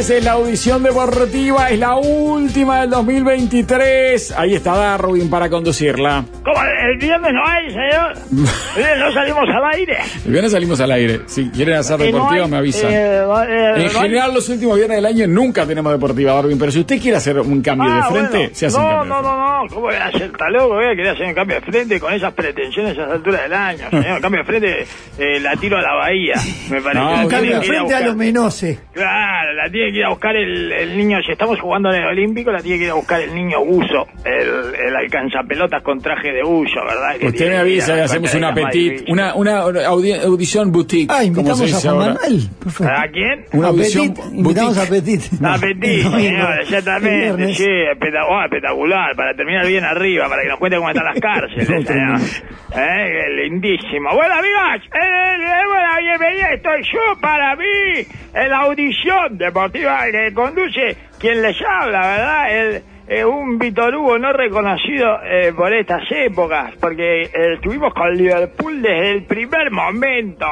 Aparece la audición deportiva, es la última del 2023. Ahí está Darwin para conducirla. ¿Cómo? ¿El viernes no hay, señor? ¿El viernes no salimos al aire? El viernes salimos al aire. Si quieren hacer Eh, no deportiva, me avisan. eh, eh, en general, los últimos viernes del año nunca tenemos deportiva, Darwin. Pero si usted quiere hacer un cambio Ah, de frente, bueno. se hace un no, cambio. no, no, no, ¿cómo voy a hacer? Está loco, voy a querer hacer un cambio de frente con esas pretensiones a esa altura del año, señor. cambio de frente, eh, la tiro a la bahía, me parece. No, que ir a Frente a buscar- los menose. Claro, la tiene que ir a buscar el, el niño, si estamos jugando en el Olímpico, la tiene que ir a buscar el niño buzo, el, el alcanzapelotas con traje de buzo, ¿verdad? Que Usted tiene me a avisa y la hacemos un difícil. una, una audi- audición boutique. Ah, invitamos se a Juan. Manuel. Perfecto. ¿A quién? Una audición Apetit, invitamos a boutique. Apetit. Apetit, No, señor, exactamente, sí, oh, espectacular, para terminar bien arriba, para que nos cuente cómo están las cárceles. Eh, lindísimo. Bueno, amigos, eh, eh, bueno, bienvenida, estoy yo para mí, en la audición deportiva que conduce quien les habla, ¿verdad? El, eh, un Víctor Hugo no reconocido eh, por estas épocas, porque eh, estuvimos con Liverpool desde el primer momento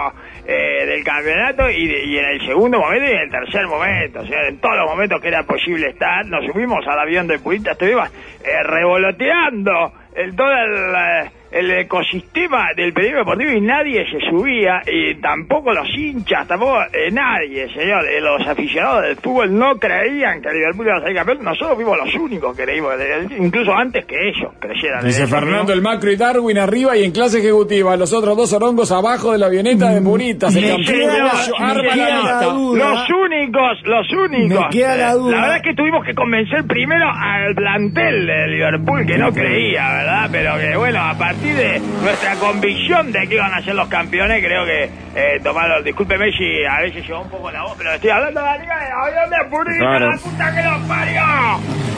eh, del campeonato y, en el segundo momento y en el tercer momento, o sea, en todos los momentos que era posible estar, nos subimos al avión de Purita, estuvimos eh, revoloteando el, todo el, eh, el ecosistema del periodismo deportivo y nadie se subía, y tampoco los hinchas, tampoco eh, nadie, señor. Eh, los aficionados del fútbol no creían que Liverpool iba a ser campeón. Nosotros fuimos los únicos que creímos, incluso antes que ellos creyeran. Dice eso, Fernando ¿no? el macro y Darwin arriba y en clase ejecutiva. Los otros dos orongos abajo de la avioneta de Muritas. El campeón lista. duda. Los únicos, los únicos. Me queda la duda. La verdad es que tuvimos que convencer primero al plantel de Liverpool que no creía, ¿verdad? Pero que bueno, a partir de nuestra convicción de que iban a ser los campeones, creo que eh, tomaron, discúlpeme si a veces llevó un poco la voz, pero estoy hablando de la liga de avión de Purita, Claro. la puta que los parió.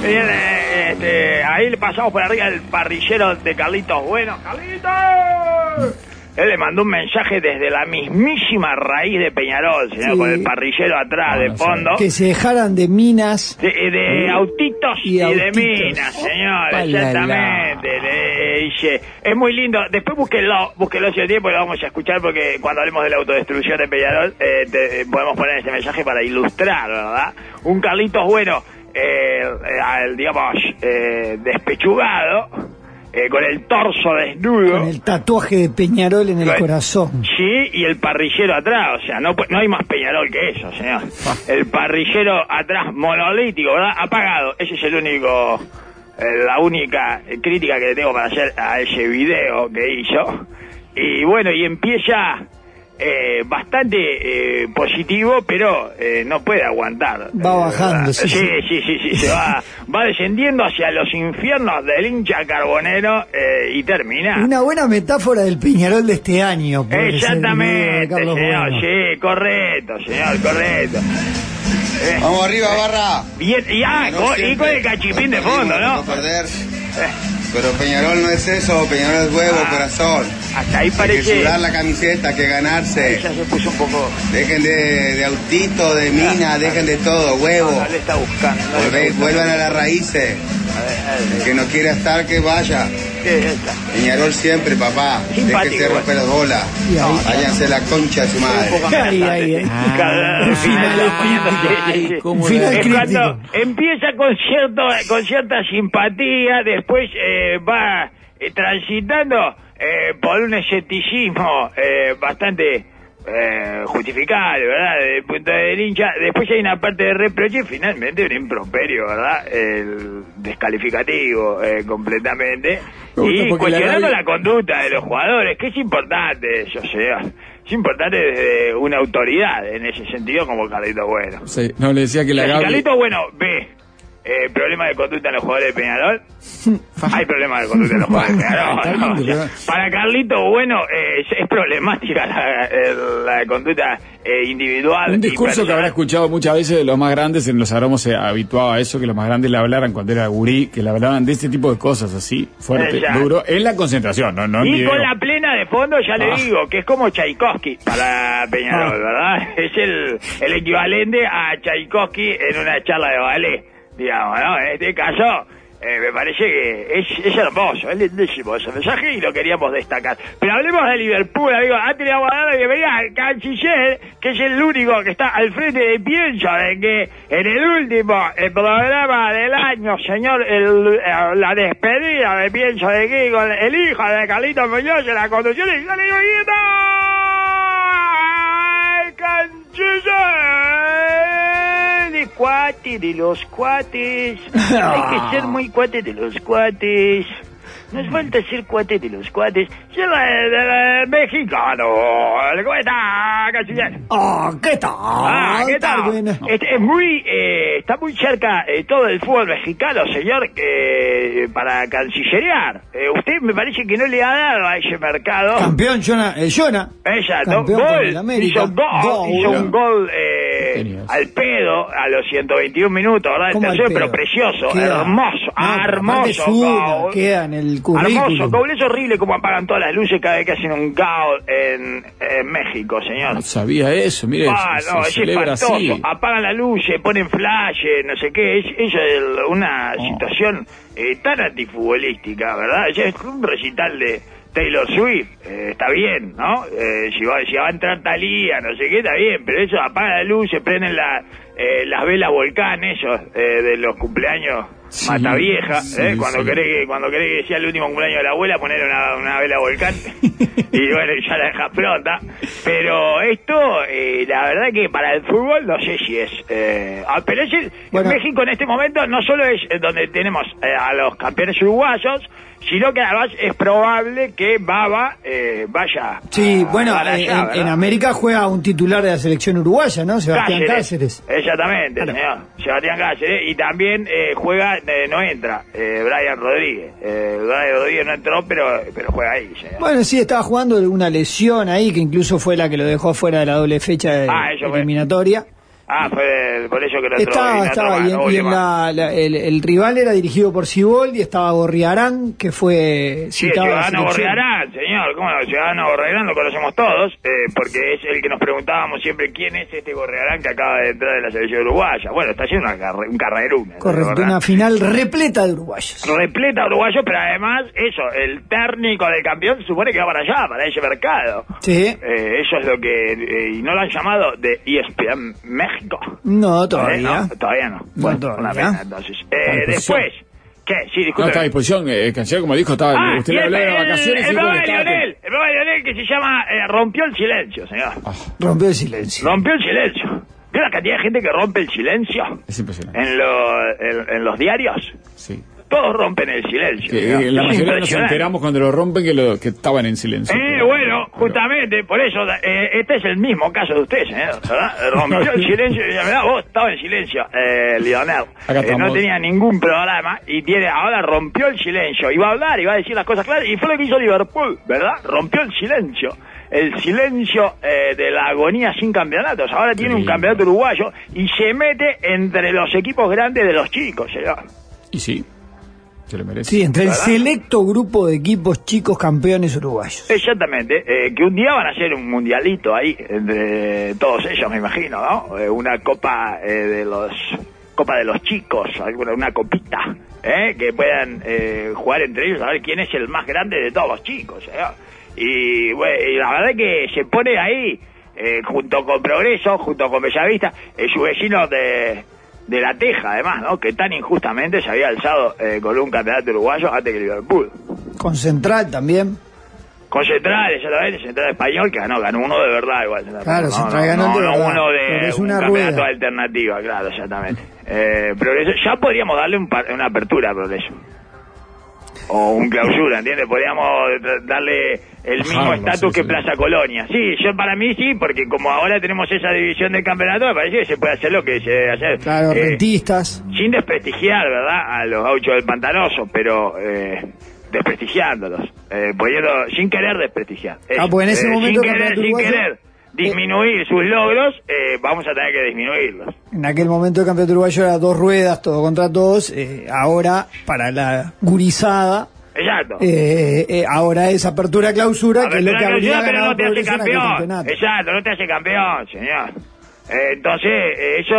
Eh, este, ahí le pasamos por arriba el parrillero de Carlitos Bueno. ¡Carlitos! Él le mandó un mensaje desde la mismísima raíz de Peñarol, Sí. con el parrillero atrás, de sé. fondo. Que se dejaran de minas. De, de autitos y, Y de minas, señor, Palala. exactamente. Le dice, es muy lindo. Después búsquenlo, búsquenlo el tiempo y lo vamos a escuchar porque cuando hablemos de la autodestrucción de Peñarol eh, te- podemos poner este mensaje para ilustrar, ¿verdad? Un Carlitos bueno, eh, eh, al, digamos, eh, despechugado, eh, con el torso desnudo. Con el tatuaje de Peñarol en el corazón. Sí, y el parrillero atrás, o sea, no, no hay más Peñarol que eso, señor. El parrillero atrás monolítico, ¿verdad? Apagado. Ese es el único, eh, la única eh, crítica que le tengo para hacer a ese video que hizo. Y bueno, y empieza eh, bastante eh, positivo, pero eh, no puede aguantar. Va Eh, bajando, sí, sí, sí. sí, sí, sí, se va, va descendiendo hacia los infiernos del hincha carbonero eh, y termina. Una buena metáfora del Peñarol de este año. Exactamente, señor, Bueno. sí, correcto, señor, correcto. Eh, Vamos arriba, barra. bien, y, ah, Peñarol con, y con el cachipín de fondo, Perdimos, ¿no? perder. Pero Peñarol no es eso, Peñarol es huevo, Ah. corazón. hasta ahí Hay que parece. sudar la camiseta, que ganarse. Ya se puso un poco. Dejen de, de autito, de mina, dejen de todo, huevo. No, no le está buscando. no está vuelvan a las raíces. El que no quiera estar, que vaya. Peñarol siempre, papá. Simpático, Déjense romper las bolas. Y ahí- Váyanse la concha de su madre. Ahí, amenazante, ahí, sí. ahí. Cada- Un al final crítico. sí, sí, sí. ¿Cómo Un final cuando empieza con cierto con cierta simpatía, después eh, va eh, transitando eh, por un escepticismo eh, bastante eh, justificable, ¿verdad? Desde el punto de hincha. Después hay una parte de reproche y finalmente un improperio, ¿verdad? El descalificativo eh, completamente. Y la cuestionando radio- la conducta de los jugadores, que es importante eso, sea. Es importante desde una autoridad en ese sentido como Carlito Bueno. Sí, no, le decía que la Gaby... Carlito Bueno ve eh, problema de conducta en los jugadores de Peñarol, hay problema de conducta en los jugadores de Peñarol. Para Carlito Bueno eh, es, problemática la, la conducta eh, individual. Un discurso que habrá escuchado muchas veces de los más grandes, en los aromos se habituaba a eso, que los más grandes le hablaran cuando era gurí, que le hablaban de este tipo de cosas así, fuerte, Exacto. duro, en la concentración, no, no Y con la plena de fondo, ya le Ah. digo, que es como Tchaikovsky para Peñarol, ¿verdad? Es el, el equivalente a Tchaikovsky en una charla de ballet, digamos. En este caso, eh, me parece que es, hermoso, es lindísimo ese mensaje y lo queríamos destacar. Pero hablemos de Liverpool, amigo. Antes le vamos a dar la bienvenida al canciller, que es el único que está al frente de pienso de que en el último el programa del año, señor, eh, la despedida de pienso de que con el hijo de Carlito Muñoz en la conducción y yo le. De cuate, de los cuates. Hay que ser muy cuate de los cuates. Nos falta ser cuate de los cuates. Ser el mexicano. ¿Cómo está, canciller? Ah, ¿qué tal? Ah, ¿qué tal? Bueno. Este, es muy, eh, está muy cerca eh, todo el fútbol mexicano, señor, eh, para cancillerear. Eh, usted me parece que no le ha dado a ese mercado. Campeón Jonah, eh, Jonah. Ella, ¿no? Campeón Gol, el América. hizo un gol, Gol. hizo un gol eh, al pedo a los 121 minutos, ¿verdad? El ¿Cómo al tercero, pero precioso, Queda- hermoso, No, aparte hermoso. suda, gol. queda en el Hermoso, currículum. gol, es horrible como apagan todas las luces cada vez que hacen un gol en, en México, señor. No sabía eso, mire, Ah, se, no, se es celebra espantoso. así. Apagan la luz, se ponen flash, no sé qué. Es, es una Oh. situación eh, tan antifutbolística, ¿verdad? Es un recital de Taylor Swift. eh, está bien, ¿no? Eh, si, va, si va a entrar Talía, no sé qué, está bien. Pero eso, apaga la luz, se prenden la, eh, las velas volcán, esos, eh, de los cumpleaños Sí, mata vieja. sí, eh, cuando sí. querés que cuando querés que sea el último cumpleaños de la abuela, poner una, una vela volcán. y bueno, ya la dejas pronta. Pero esto, eh, la verdad que para el fútbol no sé si es... Eh, ah, pero es el- Bueno. México en este momento no solo es donde tenemos eh, a los campeones uruguayos, sino que además es probable que Baba eh, vaya Sí, a- bueno, eh, allá, en, América juega un titular de la selección uruguaya, ¿no? Sebastián Cáceres. Exactamente, Claro. señor. Sebastián Cáceres. Y también eh, juega, eh, no entra, eh, Brian Rodríguez. Eh, Brian Rodríguez no entró, pero, pero juega ahí, señor. Bueno, sí, estaba jugando de una lesión ahí que incluso fue la que lo dejó fuera de la doble fecha de Ah, fue. Ah, fue por eso que y Estaba, estaba, y, en, y en la, la- el, el rival era dirigido por Siboldi, estaba Gorriarán, que fue Sí, citado a la Ciudadano selección. Borrearán, señor, ¿cómo no? El Ciudadano Borrearán lo conocemos todos, eh, porque es el que nos preguntábamos siempre quién es este Borrearán que acaba de entrar de la selección uruguaya. Bueno, está haciendo una carre- un carrerón. Correcto, una final repleta de uruguayos. repleta de uruguayos, pero además, eso, el técnico del campeón se supone que va para allá, para ese mercado. Sí, Eh, eso es lo que... eh, y no lo han llamado de ESPN México. no todavía. no, todavía no. Bueno, Una todavía. pena, entonces. Después... ¿Qué? Sí, No disculpe. está a disposición, eh, el canciller, como dijo, estaba, Ah, usted le el, habló de las vacaciones el y programa que de. Lionel, el programa de Lionel que se llama eh, Rompió el Silencio, señor. Ah, Rompió el silencio. Rompió el silencio. ¿Vio la cantidad de gente que rompe el silencio es impresionante. en, lo- en, en los diarios? Sí. Todos rompen el silencio. Que, la Es mayoría nos enteramos cuando lo rompen que, lo, que estaban en silencio. Eh, Pero- bueno, pero- justamente, por eso, eh, este es el mismo caso de usted, señor, ¿verdad? Rompió el silencio, y verdad, vos estabas en silencio, eh, Lionel. Acá Eh, no tenía ningún programa y tiene, ahora rompió el silencio, iba a hablar, iba a decir las cosas claras, y fue lo que hizo Liverpool, ¿verdad? Rompió el silencio. El silencio eh, de la agonía sin campeonatos. Ahora tiene un campeonato uruguayo y se mete entre los equipos grandes de los chicos, señor. Y sí, se lo merece. Sí, entre el selecto grupo de equipos chicos campeones uruguayos. Exactamente, eh, que un día van a hacer un mundialito ahí, entre todos ellos, me imagino, ¿no? Eh, una copa eh, de los copa de los chicos, alguna una copita, ¿eh? que puedan eh, jugar entre ellos a ver quién es el más grande de todos los chicos. ¿eh? Y, bueno, y la verdad que se pone ahí, eh, junto con Progreso, junto con Bellavista, eh, su vecino de, de La Teja, además, ¿no? que tan injustamente se había alzado eh, con un campeonato uruguayo antes que Liverpool. Con Central también. Con Central, exactamente, Central Español, que ganó, ganó uno de verdad igual. Claro, no, Central no, ganó no, de verdad, uno de es un una campeonato rueda. alternativa, claro, exactamente. Eh, progreso, ya podríamos darle un par- una apertura a Progreso. O un clausura, ¿entiendes? Podríamos darle el mismo estatus sí, que sí. Plaza Colonia. Sí, yo para mí sí, porque como ahora tenemos esa división del campeonato, me parece que se puede hacer lo que se debe hacer. Claro, Eh, rentistas. sin desprestigiar, ¿verdad? A los gauchos del pantanoso, pero eh, desprestigiándolos, eh, poniendo, sin querer desprestigiar. Ah, pues en ese Eh, momento sin querer, sin querer disminuir sus logros, eh, vamos a tener que disminuirlos. En aquel momento el campeonato uruguayo era dos ruedas, todo contra todos. eh, ahora, para la gurizada, Exacto. eh, ahora es apertura-clausura, que es lo que Apertura habría clausura, ganado no te hace campeón. Exacto, no te hace campeón, señor. Entonces, eso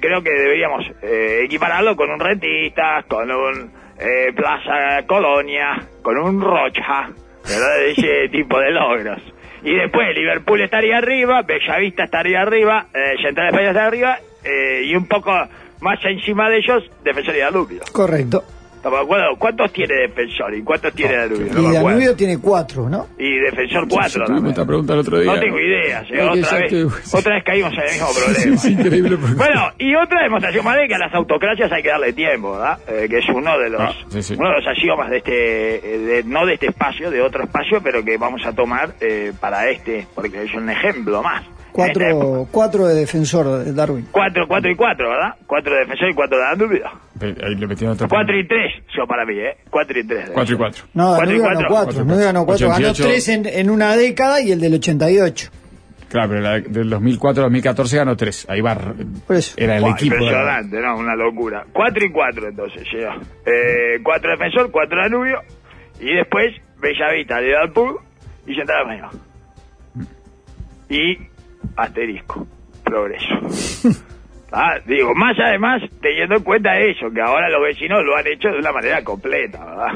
creo que deberíamos eh, equipararlo con un rentistas, con un eh, Plaza Colonia, con un Rocha, ¿verdad? De ese tipo de logros. Y después Liverpool estaría arriba, Bellavista estaría arriba, eh, Central España estaría arriba, eh, y un poco más encima de ellos, Defensor y Danubio. Correcto. ¿Cuántos tiene Defensor y cuántos tiene Danubio? No y. Danubio tiene cuatro, ¿no? Y Defensor 4 Tuvimos también. esta pregunta el otro día. No tengo idea, ¿sí? Ay, otra, vez, otra vez caímos en el mismo problema. Es increíble. porque- Bueno, y otra demostración más de que a las autocracias hay que darle tiempo, ¿verdad? Eh, que es uno de los Ah, sí, sí. uno de los axiomas de este, eh, de- no de este espacio, de otro espacio, pero que vamos a tomar eh, para este, porque es un ejemplo más. Esta época. Cuatro, cuatro de defensor de Darwin. Cuatro, cuatro y cuatro, ¿verdad? Cuatro de defensor y cuatro de Danubio. Ahí le metieron otra Cuatro y tres, yo para mí, ¿eh? Cuatro y tres. Cuatro y cuatro. No, Cuatro y Danubio ganó cuatro. cuatro. Cuatro y Danubio ganó cuatro. Ganó 88. tres en, en una década y el del 88. Claro, pero la del 2004 al 2014 ganó tres. Ahí va. Por eso. Era el Buah, equipo. de- Impresionante, ¿no? Una locura. Cuatro y cuatro, entonces, llegó. Eh, cuatro defensor, cuatro Danubio. Y después, Bellavista, Liverpool y Central España. Y asterisco, progreso. Ah, digo, más además, teniendo en cuenta eso, que ahora los vecinos lo han hecho de una manera completa, ¿verdad?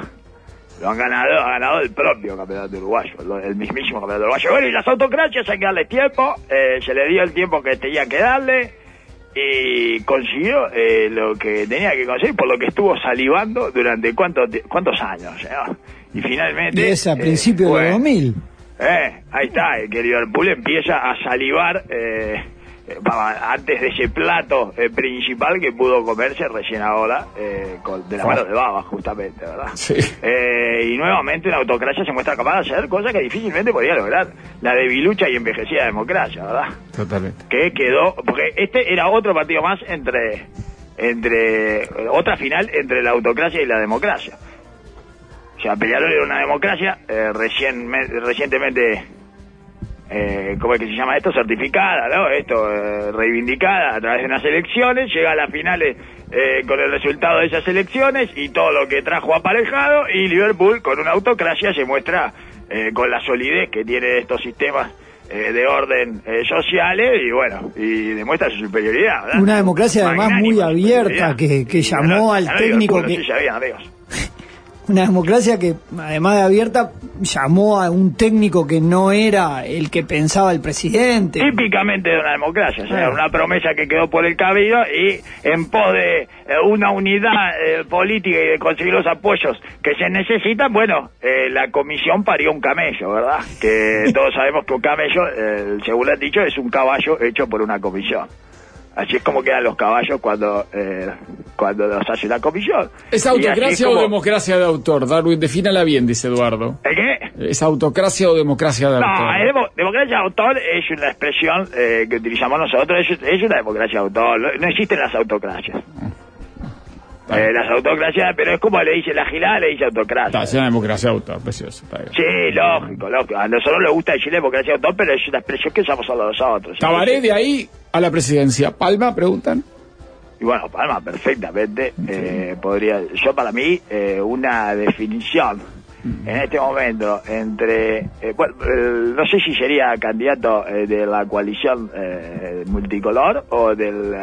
Lo han ganado, ha ganado el propio campeonato uruguayo, el mismísimo campeonato uruguayo. Bueno, y las autocracias hay que darle tiempo, eh, se le dio el tiempo que tenía que darle y consiguió eh, lo que tenía que conseguir, por lo que estuvo salivando durante cuántos, ti- cuántos años. eh? Y finalmente... Es a eh, principios de bueno, los 2000. eh, ahí está, eh, que Liverpool empieza a salivar eh, eh, antes de ese plato eh, principal que pudo comerse recién ahora, eh, con- de la mano de Baba, justamente, ¿verdad? Sí. Eh, y nuevamente una autocracia se muestra capaz de hacer cosas que difícilmente podía lograr. La debilucha y envejecida democracia, ¿verdad? Totalmente. que quedó porque este era otro partido más entre entre otra final entre la autocracia y la democracia o sea Peñarol era una democracia eh, recién recientemente eh, ¿cómo es que se llama esto? certificada ¿no? esto eh, reivindicada a través de unas elecciones llega a las finales eh, con el resultado de esas elecciones y todo lo que trajo aparejado y Liverpool con una autocracia se muestra eh, con la solidez que tiene estos sistemas eh, de orden eh, sociales y bueno, y demuestra su superioridad. ¿verdad? Una democracia además muy abierta, que- que llamó al técnico que- no sé si sabían, amigos. Una democracia que, además de abierta, llamó a un técnico que no era el que pensaba el presidente. Típicamente de una democracia, o sea, una promesa que quedó por el camino y en pos de eh, una unidad eh, política y de conseguir los apoyos que se necesitan, bueno, eh, la comisión parió un camello, ¿verdad? Que todos sabemos que un camello, eh, según lo han dicho, es un caballo hecho por una comisión. Así es como quedan los caballos cuando eh, cuando los hace la comisión. ¿Es autocracia como- o democracia de autor? Darwin, defínala bien, dice Eduardo. ¿Eh, qué? ¿Es autocracia o democracia de No, autor? demo- democracia de autor es una expresión eh, que utilizamos nosotros, es, es una democracia de autor, no, no existen las autocracias. Eh, las autocracias, pero es como le dice la gilada, le dice autocracia. Está, es una democracia de autor, precioso. está. Sí, lógico, lógico. A nosotros nos gusta decir democracia de autor, pero es una expresión que usamos solo nosotros. Tabaré de ahí a la presidencia. Palma, preguntan. Y bueno, Palma, perfectamente. eh, podría, yo para mí, eh, una definición en este momento entre, eh, bueno, eh, no sé si sería candidato eh, de la coalición multicolor o del,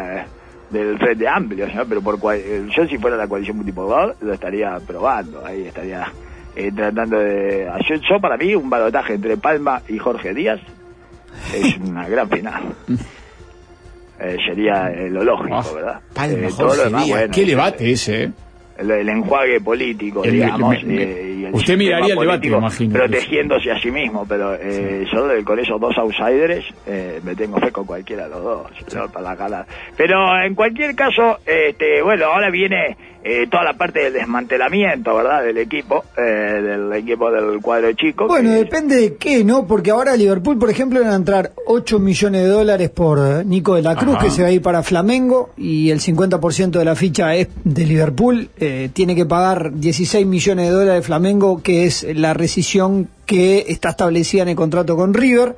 del Frente Amplio, ¿no? pero por cual- eh, yo si fuera la coalición multicolor lo estaría probando, ahí estaría eh, tratando de... Yo, yo para mí un balotaje entre Palma y Jorge Díaz es una gran final. Eh, sería eh, lo lógico, Ah, ¿verdad? Palma, Jorge Díaz. Qué debate ese, el, el enjuague político, El- digamos. me- me- eh, y el usted miraría el debate, imagino. Protegiéndose a sí mismo, pero eh, yo con esos dos outsiders eh, me tengo fe con cualquiera de los dos, ¿no? para la gala. Pero en cualquier caso, este, bueno, ahora viene eh, toda la parte del desmantelamiento, ¿verdad? Del equipo, eh, del equipo del cuadro chico. Bueno, que- depende de qué, ¿no? Porque ahora Liverpool, por ejemplo, van a entrar 8 millones de dólares por eh, Nico de la Cruz, Ajá. que se va a ir para Flamengo, y el 50% de la ficha es de Liverpool. Eh, tiene que pagar 16 millones de dólares Flamengo, que es la rescisión que está establecida en el contrato con River.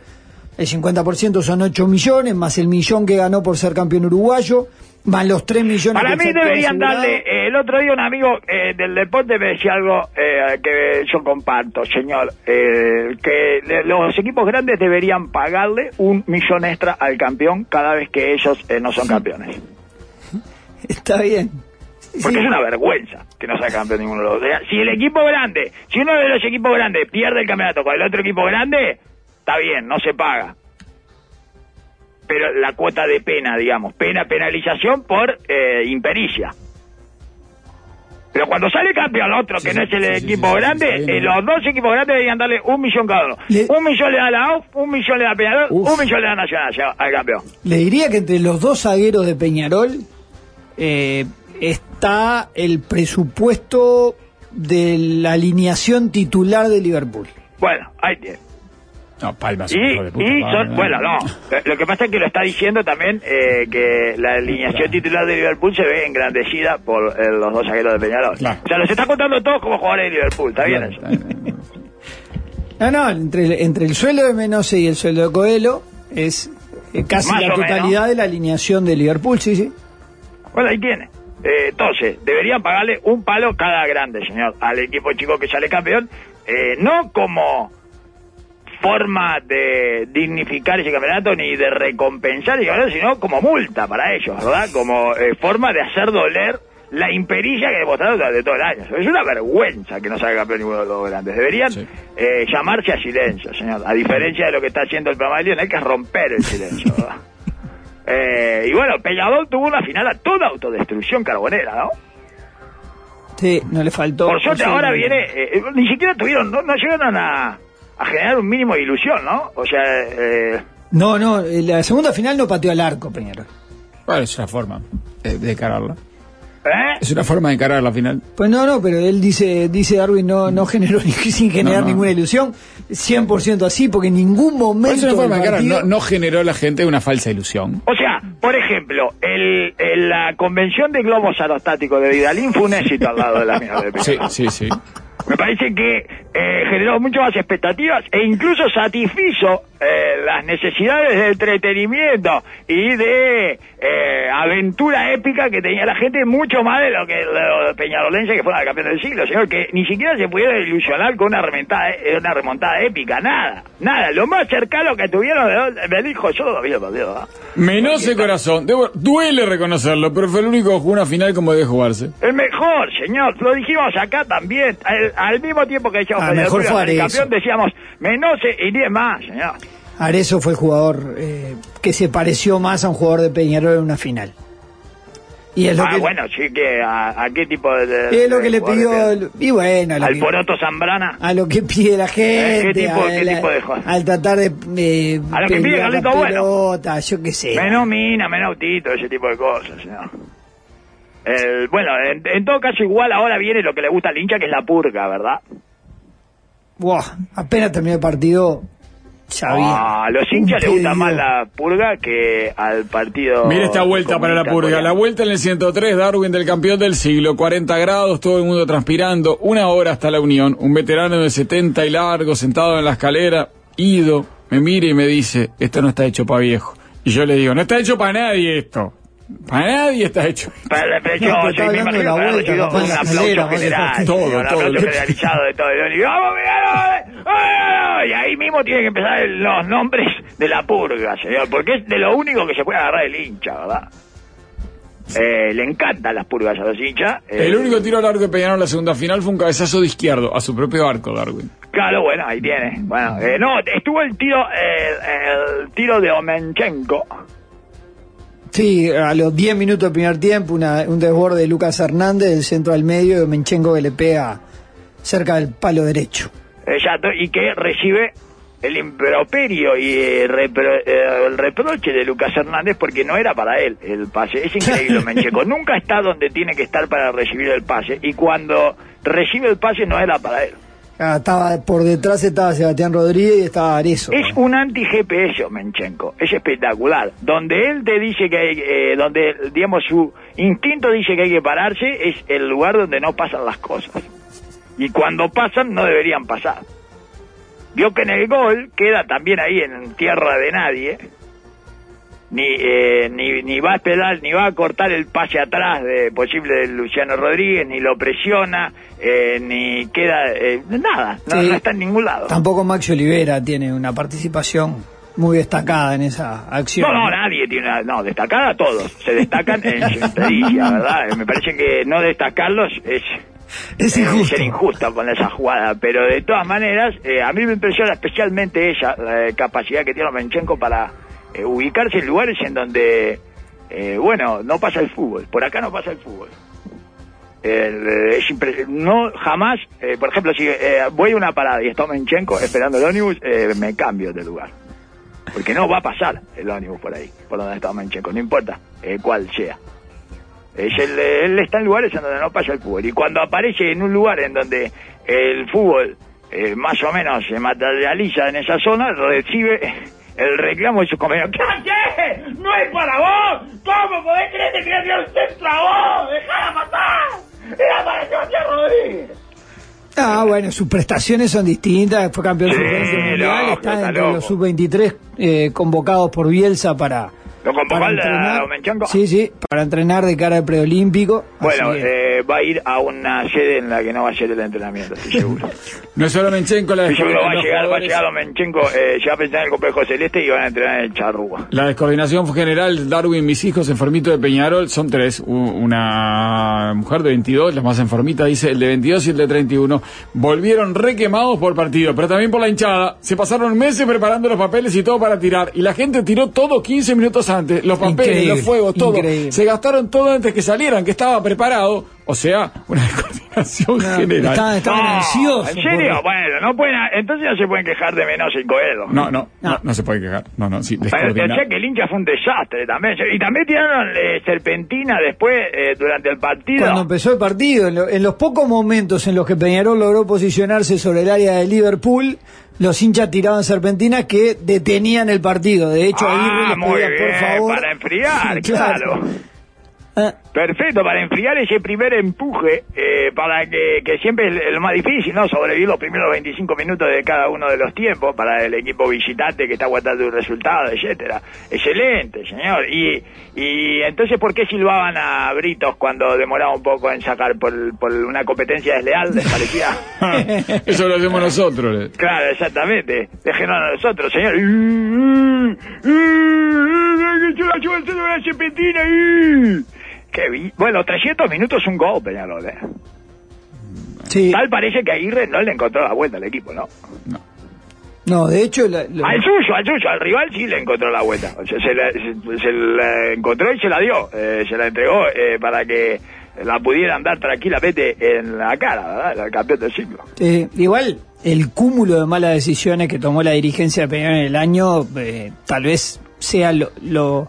El 50% son 8 millones, más el millón que ganó por ser campeón uruguayo, más los 3 millones Para mí deberían darle, eh, el otro día un amigo eh, del deporte me decía algo eh, que yo comparto, señor, eh, que le- los equipos grandes deberían pagarle un millón extra al campeón cada vez que ellos eh, no son campeones. Está bien. Porque es una vergüenza que no sea campeón ninguno de los dos. Si el equipo grande, si uno de los equipos grandes pierde el campeonato con el otro equipo grande, está bien, no se paga. Pero la cuota de pena, digamos, pena, penalización por eh, impericia. Pero cuando sale campeón otro, que no es el sí, equipo sí, grande, eh, los dos equipos grandes deberían darle un millón cada uno. Le- Un millón le da la AUF, un millón le da Peñarol, Uf. un millón le da Nacional ya, al campeón. Le diría que entre los dos zagueros de Peñarol eh, está el presupuesto de la alineación titular de Liverpool. Bueno, ahí tiene. No, Palma es Y, un hijo de puta, y Palma, son, bueno, no, Eh, lo que pasa es que lo está diciendo también eh, que la alineación titular de Liverpool se ve engrandecida por eh, los dos zagueros de Peñarol. Claro. O sea, los está contando todos como jugadores de Liverpool, ¿está bien Claro, eso? No, no, entre, entre el sueldo de Menose y el sueldo de Coelho es eh, casi Más la totalidad menos. de la alineación de Liverpool, sí, sí. Bueno, ahí tiene. Eh, entonces, deberían pagarle un palo cada grande, señor, al equipo chico que sale campeón, eh, no como forma de dignificar ese campeonato ni de recompensar ese campeonato, sino como multa para ellos, ¿verdad? Como eh, forma de hacer doler la imperilla que demostraron durante todo el año. Es una vergüenza que no salga campeón ninguno de los dos grandes. Deberían Sí. eh, llamarse a silencio, señor. A diferencia de lo que está haciendo el programa de Lionel, que romper el silencio, ¿verdad? Eh, y bueno, Peñarol tuvo una final a toda autodestrucción carbonera, ¿no? Sí, no le faltó. Por suerte ahora viene, eh, ni siquiera tuvieron, no, no llegaron a, a generar un mínimo de ilusión, ¿no? O sea, eh, No, no, eh, la segunda final no pateó al arco, Peñarol. Bueno, es una forma eh, de encararla. ¿eh? Es una forma de encarar la final. Pues no, no, pero él dice, dice Darwin, no, no generó ni, sin generar No, no. ninguna ilusión. 100% así, porque en ningún momento. es una forma de encarar. partido- No, no generó a la gente una falsa ilusión. O sea, por ejemplo, el, el- la convención de globos aerostáticos de Vidalín fue un éxito al lado de la mía de Sí, sí, sí. Me parece que eh, generó mucho más expectativas e incluso satisfizo eh, las necesidades de entretenimiento y de eh, aventura épica que tenía la gente, mucho más de lo que los peñarolenses que fueron al campeón del siglo, señor, que ni siquiera se pudieron ilusionar con una remontada, eh, una remontada épica, nada, nada, lo más cercano que tuvieron de, me dijo, yo lo había perdido, ¿verdad? Menose corazón. Debo- duele reconocerlo, pero fue el único que jugó una final como debe jugarse. El mejor, señor, lo dijimos acá también, al, al mismo tiempo que decíamos Ah, mejor el campeón, decíamos, Menose y 10 más, señor. Arezo fue el jugador eh, que se pareció más a un jugador de Peñarol en una final. Y es lo ah, que, bueno, sí, que a, a qué tipo de... es lo que le pidió. Y bueno, al que- Poroto Zambrana. a lo que pide la gente. ¿Eh? ¿Qué tipo- a qué la- tipo de jugador? Al tratar de. eh, A lo que pide Carlito Bueno. yo qué sé. Menos mina, menos autito, ese tipo de cosas. El, bueno, en, en todo caso, igual ahora viene lo que le gusta al hincha, que es la purga, ¿verdad? Buah, apenas terminó el partido. Ah, a los hinchas les gusta más la purga que al partido. Mira esta vuelta para la purga. La vuelta en el 103, Darwin del campeón del siglo. 40 grados, todo el mundo transpirando. Una hora hasta la unión. Un veterano de 70 y largo, sentado en la escalera. Ido, me mira y me dice, esto no está hecho para viejo. Y yo le digo, no está hecho para nadie esto. Para nadie está hecho. Para, pero yo, No, yo me imagino la que vuelta, un la aplauso general, todo, un todo. aplauso generalizado de todo y vamos, ¡Ah! Y ahí mismo tienen que empezar los nombres de la purga, señor, porque es de lo único que se puede agarrar el hincha, ¿verdad? Eh, le encantan las purgas a los hinchas. eh, El único tiro al arco de Peñarol en la segunda final fue un cabezazo de izquierdo, a su propio arco, Darwin. Claro, bueno, ahí tiene. Bueno, eh, no, estuvo el tiro, el tiro de Omenchenko. Sí, a los 10 minutos del primer tiempo, una- un desborde de Lucas Hernández del centro al medio y Menchenko que le pega cerca del palo derecho. Exacto, y que recibe el improperio y eh, repro- eh, el reproche de Lucas Hernández porque no era para él el pase. Es increíble, Mencheco. Nunca está donde tiene que estar para recibir el pase. Y cuando recibe el pase no era para él. Ah, estaba por detrás estaba Sebastián Rodríguez y estaba Arezo. Es un anti-GPS, Menchenko. Es espectacular. Donde él te dice que hay, eh, donde, digamos, su instinto dice que hay que pararse, es el lugar donde no pasan las cosas. Y cuando pasan, no deberían pasar. Vio que en el gol queda también ahí en tierra de nadie. Ni, eh, ni, ni va a esperar, ni va a cortar el pase atrás de posible de Luciano Rodríguez, ni lo presiona, eh, ni queda eh, nada, no, Sí. no está en ningún lado. Tampoco Maxi Olivera tiene una participación muy destacada en esa acción. No, no, nadie tiene una... No, destacada todos. Se destacan en su inteligencia, ¿verdad? Me parece que no destacarlos es... Es eh, injusto. ser injusto con esa jugada, pero de todas maneras, eh, a mí me impresiona especialmente ella, la eh, capacidad que tiene Menchenko para eh, ubicarse en lugares en donde, eh, bueno, no pasa el fútbol. Por acá no pasa el fútbol. Eh, es no jamás, eh, por ejemplo, si voy a una parada y está Menchenko esperando el ómnibus, me cambio de lugar. Porque no va a pasar el ómnibus por ahí, por donde está Menchenko, no importa cuál sea. Es el, él está en lugares en donde no pasa el fútbol. Y cuando aparece en un lugar en donde el fútbol eh, más o menos se materializa en esa zona, recibe el reclamo de sus compañeros. ¿Qué? ¡No es para vos! ¿Cómo podés creer que quería tirar un centro a vos? ¡Dejala matar! ¡Era para Sebastián Rodríguez! Ah, bueno, sus prestaciones son distintas. Fue campeón Sí, sub-20 mundial, loco, está está entre loco. los sub-23 eh, convocados por Bielsa para. ¿Lo convocó al- entrenar. a Menchenko? Sí, sí, para entrenar de cara al preolímpico. Bueno, eh, va a ir a una sede en la que no va a ser el entrenamiento, estoy seguro. No es solo Menchenko la seguro va a llegar, va a llegar Domenchenko, eh, ya pensar en el complejo celeste y van a entrenar en el Charrúa. La descoordinación fue general, Darwin, mis hijos, enfermito de Peñarol, son tres. Una mujer de 22, la más enfermita, dice el de 22 y el de 31. Volvieron requemados por partido, pero también por la hinchada. Se pasaron meses preparando los papeles y todo para tirar. Y la gente tiró todo 15 minutos antes. Los papeles, Increíble, los fuegos, todo. increíble. Se gastaron todo antes que salieran, que estaba preparado. O sea, una descoordinación No, general. estaban, estaban No, ansiosos. ¿En serio? por- Bueno, no pueden, entonces no se pueden quejar de menos el coelho. No, no, no, No. no se puede quejar. No, no, sí, Pero que el hincha fue un desastre también. Y también tiraron eh, serpentina después, eh, durante el partido. Cuando empezó el partido, en, lo- en los pocos momentos en los que Peñarol logró posicionarse sobre el área de Liverpool, los hinchas tiraban serpentinas que detenían el partido. De hecho, Aguirre ah, les pedía, por favor. para enfriar, claro. Perfecto, para enfriar ese primer empuje, eh, para que, que siempre es lo más difícil, ¿no? Sobrevivir los primeros 25 minutos de cada uno de los tiempos para el equipo visitante que está aguantando un resultado, etcétera. Excelente, señor. Y, y entonces, ¿por qué silbaban a Britos cuando demoraba un poco en sacar por, por una competencia desleal, les parecía? Eso lo hacemos nosotros. Claro, exactamente. Déjenos a nosotros, señor. Qué vi- Bueno, 300 minutos un gol, Peñarol. ¿eh? sí. Tal parece que Aguirre no le encontró la vuelta al equipo, ¿no? No, de hecho, la- Al suyo, al suyo, al rival sí le encontró la vuelta. O sea, se la, se, se la encontró y se la dio. eh, se la entregó eh, para que la pudieran dar tranquilamente en la cara, ¿verdad? El campeón del siglo. eh, igual el cúmulo de malas decisiones que tomó la dirigencia de Peñarol en el año, eh, tal vez sea lo, lo,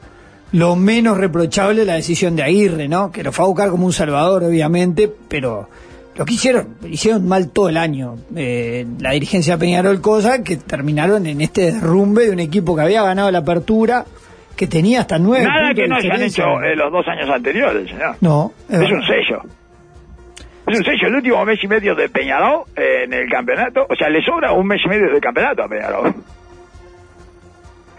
lo menos reprochable la decisión de Aguirre, ¿no? Que lo fue a buscar como un salvador, obviamente, pero lo que hicieron, hicieron mal todo el año. Eh, la dirigencia de Peñarol, cosa que terminaron en este derrumbe de un equipo que había ganado la apertura, que tenía hasta nueve Nada que no hayan hecho eh, los dos años anteriores, señor. No, es Es un sello. Es un sello. El último mes y medio de Peñarol eh, en el campeonato. O sea, le sobra un mes y medio de campeonato a Peñarol.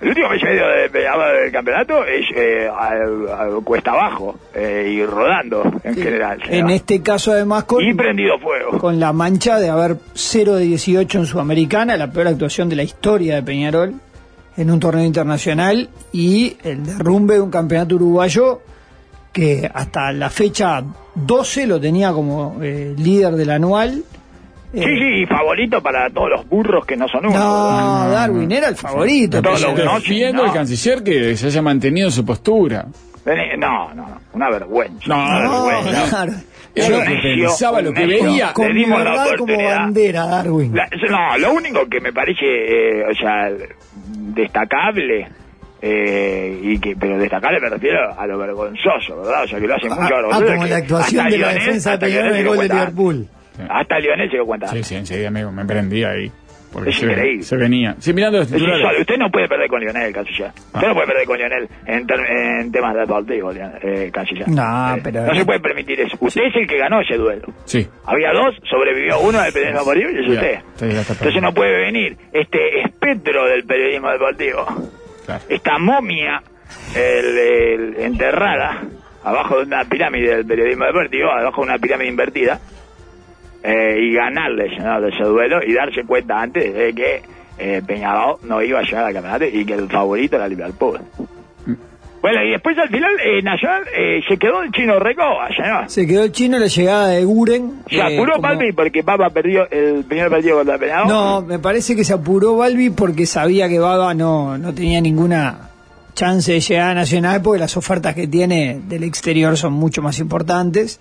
El último mes y medio de Peñarol del campeonato es eh, al- al cuesta abajo eh, y rodando en general. En este caso, además, con, Y prendido fuego. con la mancha de haber 0 de 18 en Sudamericana, la peor actuación de la historia de Peñarol en un torneo internacional y el derrumbe de un campeonato uruguayo que hasta la fecha 12 lo tenía como eh, líder del anual. Eh, Sí, sí, y favorito para todos los burros que no son uno. No, Darwin era el favorito. Todo pero- lo que no- Defiendo no. al canciller que se haya mantenido en su postura. Vení, No, no, no. Una vergüenza. No, una No, vergüenza. claro. Lo que pensaba, lo que veía. Con Le la como bandera, Darwin. La- no, lo único que me parece, eh, o sea, destacable, eh, y que, pero destacable me refiero a lo vergonzoso, ¿verdad? O sea, que lo hace Ah, mucho ah, vergonzoso. como la actuación de la defensa de Peñarol en el gol de dio Hasta Lionel se dio cuenta. Sí, sí, enseguida me, me prendí ahí. Porque Es se, increíble. se venía. Sí, mirando los titulares. Usted no puede perder con Lionel, canciller. Ah. Usted no puede perder con Lionel en, ter- en temas deportivos, Lionel, eh, canciller. No, Eh, pero- no se puede permitir eso. Usted es el que ganó ese duelo. Sí. Había dos, sobrevivió uno del periodismo deportivo y es Ya, usted. Entonces no puede venir este espectro del periodismo deportivo, Claro. esta momia el, el- enterrada abajo de una pirámide del periodismo deportivo, abajo de una pirámide invertida, eh, y ganarle ¿no? ese duelo y darse cuenta antes de que eh, Peñarol no iba a llegar al campeonato y que el favorito era Liverpool. Bueno, y después al final eh, Nacional eh, se quedó el chino Recoba, señor. Se quedó el chino la llegada de Guren. Se eh, apuró como- Balbi porque Papa perdió el primer partido contra Peñarol. No, me parece que se apuró Balbi porque sabía que Baba no, no tenía ninguna chance de llegar a Nacional porque las ofertas que tiene del exterior son mucho más importantes.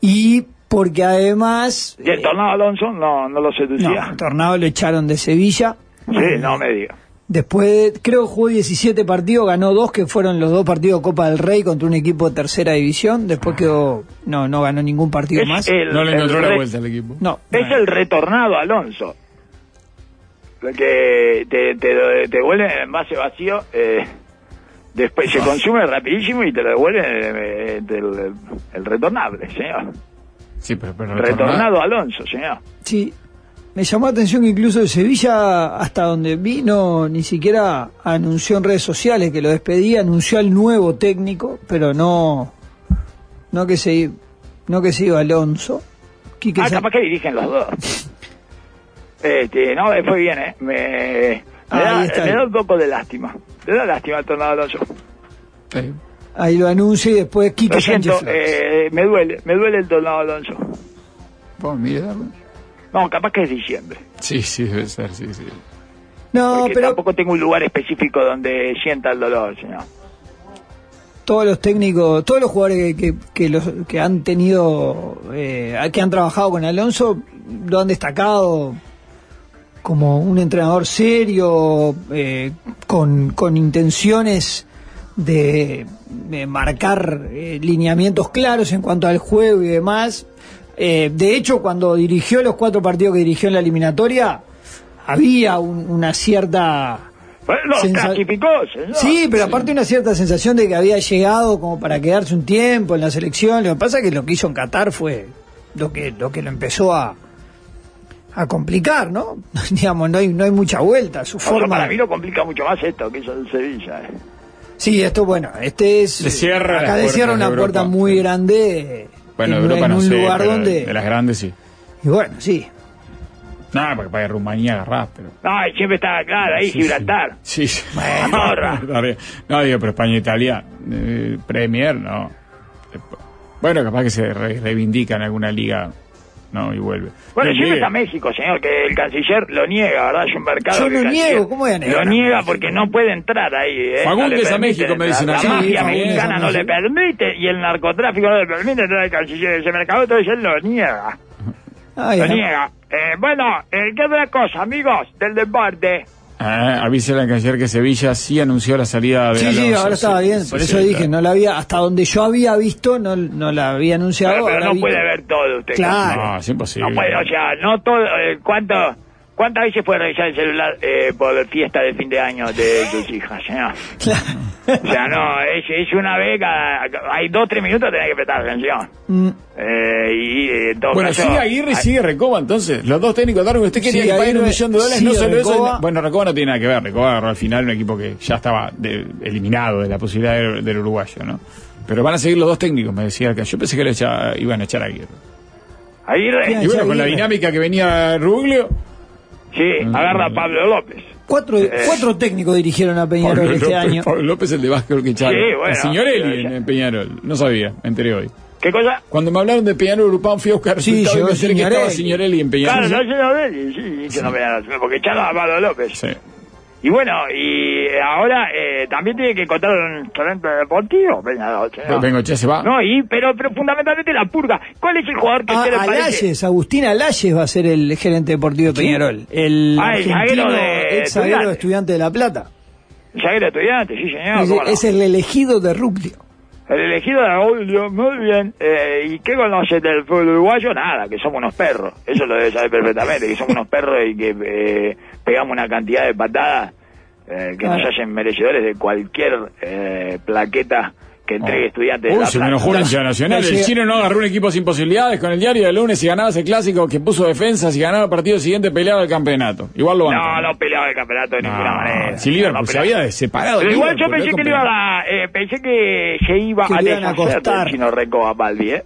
Y porque además... Y el Tornado Alonso no, no lo no, seducía. Tornado lo echaron de Sevilla. sí, no me diga. Después, creo que jugó 17 partidos, ganó dos, que fueron los dos partidos de Copa del Rey contra un equipo de tercera división. Después quedó, no, no ganó ningún partido Es más. el- No le el encontró la vuelta al equipo. No, Es el retornado Alonso. Lo que te, te, te devuelve en envase vacío, eh, después se consume rapidísimo y te lo devuelve eh, del- el retornable, señor. Sí, pero, pero Retornado Alonso, señor. Sí, me llamó la atención que incluso de Sevilla, hasta donde vino, ni siquiera anunció en redes sociales que lo despedía, anunció al nuevo técnico, pero no, no que se, no que se iba Alonso. Quique Ah, capaz que dirigen los dos. Este, no, eh, fue bien, ¿eh? Me, me, Ah, da, me da un poco de lástima. Me da lástima el tornado Alonso. Sí. Ahí lo anuncia y después Quique Lo siento, eh, me duele, me duele el tornado Alonso. Oh, mire, Darwin. No, capaz que es diciembre. Sí, sí, debe ser, sí, sí. No, porque pero tampoco tengo un lugar específico donde sienta el dolor, señor. todos los técnicos, todos los jugadores que, que, que los, que han tenido, eh, que han trabajado con Alonso, lo han destacado como un entrenador serio, eh, con, con intenciones de, de marcar eh, lineamientos claros en cuanto al juego y demás. Eh, de hecho, cuando dirigió los cuatro partidos que dirigió en la eliminatoria, había un- una cierta Bueno, Sensa-. Sí, pero aparte una cierta sensación de que había llegado como para quedarse un tiempo en la selección. Lo que pasa es que lo que hizo en Qatar fue lo que lo que lo empezó a a complicar, ¿no? Digamos, no hay no hay mucha vuelta. Su forma. para mí lo complica mucho más esto que hizo el Sevilla. eh. Sí, esto bueno, este es Le cierra acá le cierra una Europa. puerta muy Sí. grande Bueno, en, Europa en no un sé, lugar donde de las grandes sí. y bueno, sí. Nada, porque para Rumanía agarrás, pero... No, y siempre estaba claro ahí, Sí, Gibraltar. Sí, sí. Andorra. No, digo, pero España e Italia, eh, Premier, no. Bueno, capaz que se re- reivindica en alguna liga, no, y vuelve. Bueno, siempre bien. está México, señor, que el canciller lo niega, ¿verdad? Es un mercado Yo lo niego, ¿cómo voy a negar? Lo niega porque no puede entrar ahí. ¿eh? Fagundes No a México, me dicen La acá. mafia mexicana a no le permite y el narcotráfico no le permite entrar al canciller de ese mercado, entonces él lo niega. Ay, Lo no. niega. Eh, bueno, eh, ¿qué otra cosa, amigos del deporte? Ah, avisa la canciller que Sevilla sí anunció la salida de Sí, sí, Alonso, ahora estaba sí, bien, sí, por sí, eso claro. dije, no la había, hasta donde yo había visto, no, no la había anunciado. Pero, no vi- puede ver todo usted. Claro. No, es imposible. No puede, o sea, no todo. eh, ¿Cuánto? ¿Cuántas veces puede revisar el celular eh, por fiesta de fin de año de tus hijas, señor? O sea, no, es, es una vez cada... Hay dos, tres minutos tenés que prestar atención. Mm, Eh, y eh, en todo Bueno, caso... sigue Aguirre y hay- sigue Recoba, entonces. Los dos técnicos, Darwin, usted quería Sigue que paguen un millón de dólares, no solo eso. Recoba. Bueno, Recoba no tiene nada que ver. Recoba agarró al final un equipo que ya estaba de- eliminado de la posibilidad del, del uruguayo, ¿no? Pero van a seguir los dos técnicos, me decía acá. Yo pensé que le echa- iban a echar a Aguirre. Aguirre. Y bueno, con la dinámica que venía Ruglio, sí, agarra a Pablo López. Cuatro, cuatro técnicos dirigieron a Peñarol Pablo este López, año. Pablo López, el de básquetbol que echaron. Sí, bueno, el Signorelli en, en Peñarol. No sabía, me enteré hoy. ¿Qué cosa? Cuando me hablaron de Peñarol Grupán fui a buscar Sí, resultados y llegó me enteré que estaba Signorelli. Signorelli en Peñarol. Claro, no lo ve, sí, que no me porque echaron a Pablo López. Sí. Y bueno, y ahora eh, también tiene que contar un talento deportivo, Peñarol, señor. Vengo, che, se va. No, y, pero, pero fundamentalmente la purga. ¿Cuál es el jugador que A, usted le parece? Alayes, Agustín Alayes va a ser el gerente deportivo de Peñarol. El Ah, el argentino zaguero de ex zaguero de. Estudiante de La Plata. Zaguero estudiante, sí, señor. Es, el elegido de Rugdio. El elegido de Raúl, muy bien. Eh, ¿Y qué conoce del fútbol uruguayo? Nada, que somos unos perros. Eso lo debe saber perfectamente, que somos unos perros y que eh, pegamos una cantidad de patadas eh, que nos hacen merecedores de cualquier eh, plaqueta que entregue estudiantes de Uy, la se me enojó la hinchada nacional. No El chino no agarró un equipo sin posibilidades. Con el diario de lunes, si ganabas el clásico, que puso defensas, y ganaba el partido siguiente, peleaba el campeonato. Igual lo van No, no peleaba el campeonato de ninguna manera. Si Liverpool No se había separado. Pero igual yo pensé no que le iba a, eh, pensé que se iba Que a deshacer del chino Reco a Balbi, ¿eh?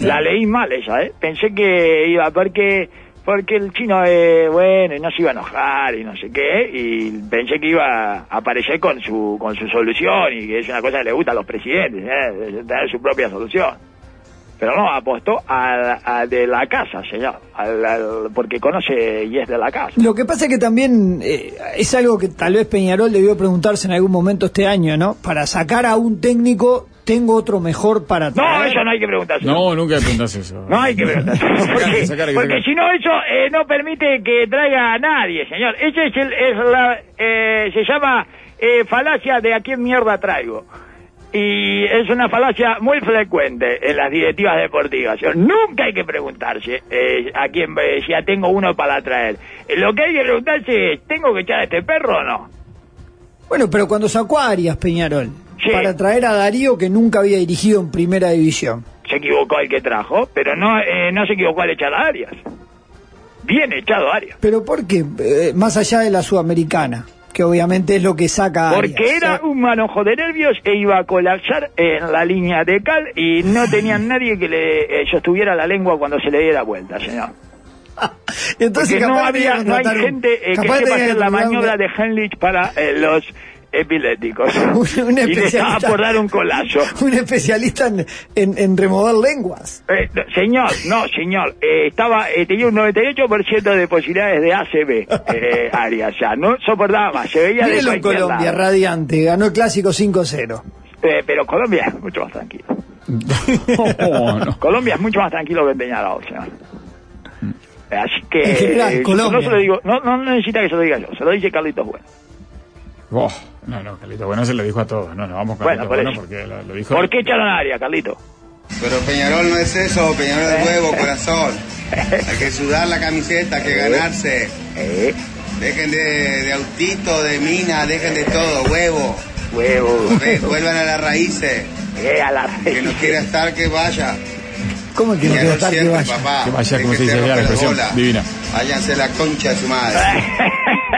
La leí mal esa, ¿eh? Pensé que iba, porque porque el chino, eh, bueno, y no se iba a enojar y no sé qué, y pensé que iba a aparecer con su, con su solución, y que es una cosa que le gusta a los presidentes, ¿eh? tener su propia solución. Pero no, apostó a, a de la casa, señor, al- porque conoce y es de la casa. Lo que pasa es que también eh, es algo que tal vez Peñarol debió preguntarse en algún momento este año, ¿no? Para sacar a un técnico, tengo otro mejor para No, traer. eso no hay que preguntarse. No, nunca preguntas eso. No hay que preguntarse. Porque porque si no, eso eh, no permite que traiga a nadie, señor. Ese es el, es la, eh, se llama eh, falacia de a quién mierda traigo. Y es una falacia muy frecuente en las directivas deportivas. señor. Nunca hay que preguntarse eh, a quién, eh, si ya tengo uno para traer. Eh, Lo que hay que preguntarse es, ¿tengo que echar a este perro o no? Bueno, pero cuando sacó a Arias Peñarol, Para traer a Darío que nunca había dirigido en primera división. Se equivocó el que trajo, pero no, eh, no se equivocó al echar a Arias. Bien echado Arias. Pero ¿por qué? Eh, más allá de la sudamericana, que obviamente es lo que saca a Porque Arias. era un manojo de nervios e iba a colapsar en la línea de cal y no tenían nadie que le eh, sostuviera la lengua cuando se le diera vuelta, señor. Entonces, Porque no había, que no hay gente eh, que capaz sepa tenía hacer que la maniobra de Henlich para eh, los epilépticos. Un- un y por dar un colazo. Un especialista en, en, en remover lenguas. Eh, no, señor, no, señor, eh, estaba, eh, tenía un 98% de posibilidades de ACB, eh, Arias, ya, no soportaba más, se veía de Mírelo en Colombia, lado. radiante, ganó el clásico 5-0. Eh, pero Colombia es mucho más tranquilo. No, no. Colombia es mucho más tranquilo que Peñarol, señor. Eh, Así que En general, eh, Colombia. no se lo digo, no, no necesita que se lo diga yo, se lo dice Carlitos Bueno. Oh, no, no, Carlito Bueno se lo dijo a todos. No, no, vamos con Bueno, por Bueno porque lo, lo dijo. ¿Por qué echaron a Arias, Carlito? Pero Peñarol no es eso, Peñarol es huevo, corazón. Hay que sudar la camiseta, hay que ganarse. Eh, Dejen de, de autito, de mina, dejen de todo, huevo. huevo. Ve, Vuelvan a las raíces. Eh, a la Que no quiera estar, que vaya. ¿Cómo que no Peñarol estar que vaya? papá. Que vaya, como se dice romper allá, la las expresión bolas. divina. Váyanse a la concha de su madre.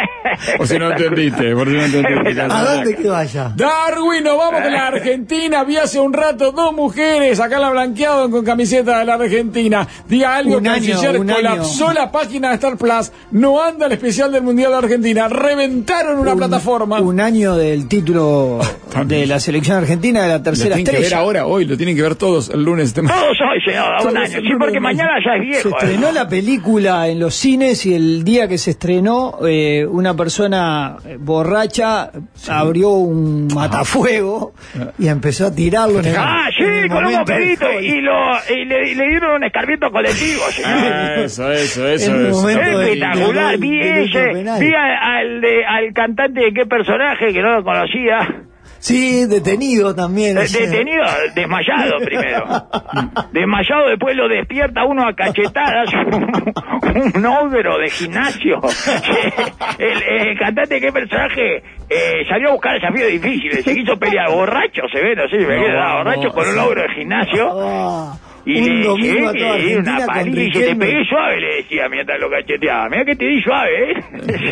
O si no entendiste, por si no entendiste. ¿A dónde que vaya? Darwin, nos vamos con la Argentina. Vi hace un rato dos mujeres acá la blanqueado con camiseta de la Argentina. Diga algo, Un año, canciller, un año. colapsó la página de Star Plus. No anda el especial del Mundial de Argentina. Reventaron una Un- plataforma. Un año del título de la selección argentina de la Lo tercera tienen que ver ahora, hoy, lo tienen que ver todos el lunes. Este- Todos hoy, señor, a un año. Sí, porque de mañana ya es Se viejo. ¿eh? estrenó la película en los cines y el día que se estrenó, eh, una persona eh, borracha abrió un matafuego y empezó a tirarlo en el Ah, sí, el con un gol. y, lo, y le, y le dieron un escarmiento colectivo, señor. Ah, Eso, eso, eso. Eso. Espectacular, del- vi ese, vi al, al de- al cantante de qué personaje que no lo conocía, Sí, detenido también. Eh, detenido, desmayado primero, desmayado después lo despierta uno a cachetadas, un ogro de gimnasio, el, el cantante qué personaje eh, salió a buscar desafíos difíciles, se quiso pelear. Borracho, se ve, no sé me No, queda borracho no, con un ogro de gimnasio. Ah, Y un le domingo a toda di una Argentina con paliza, te Riquelme. pegué suave, le decía mientras lo cacheteaba. Mira que te di suave, ¿eh?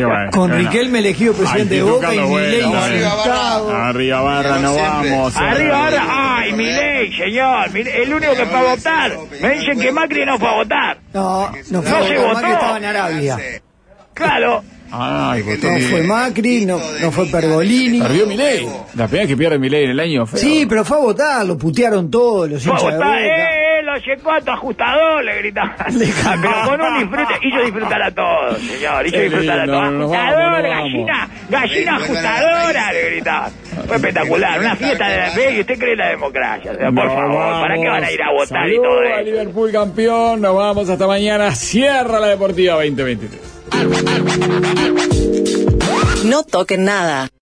Bueno, Con bueno. Riquelme elegido presidente de Boca y Milei Bueno, Arriba. Barra. Arriba barra, no Siempre. vamos. Arriba, ahora, ay, mi ley, señor, mire, el único que fue a votar. Me dicen que Macri no fue a votar. No, no fue No se Boca, votó. Macri estaba en Arabia. Claro, Ay, No fue Macri, no, no fue Pergolini. Perdió Milei. La primera que pierde Milei en el año. feo. Sí, pero fue a votar, lo putearon todos los fue a hinchas de votar. ¡Eh, los checuatos ajustador! Le gritaban. Pero con un disfrute, hizo disfrutar a todos, señor. Hizo Qué disfrutar a todos. Ajustador, gallina, gallina a ajustadora, le gritaban. Fue espectacular, una fiesta de la fe y usted cree en la democracia. Por Nos favor, ¿para qué van a ir a votar y todo a eso? Liverpool campeón. Nos vamos hasta mañana. Cierra la Deportiva 2023. No toquen nada.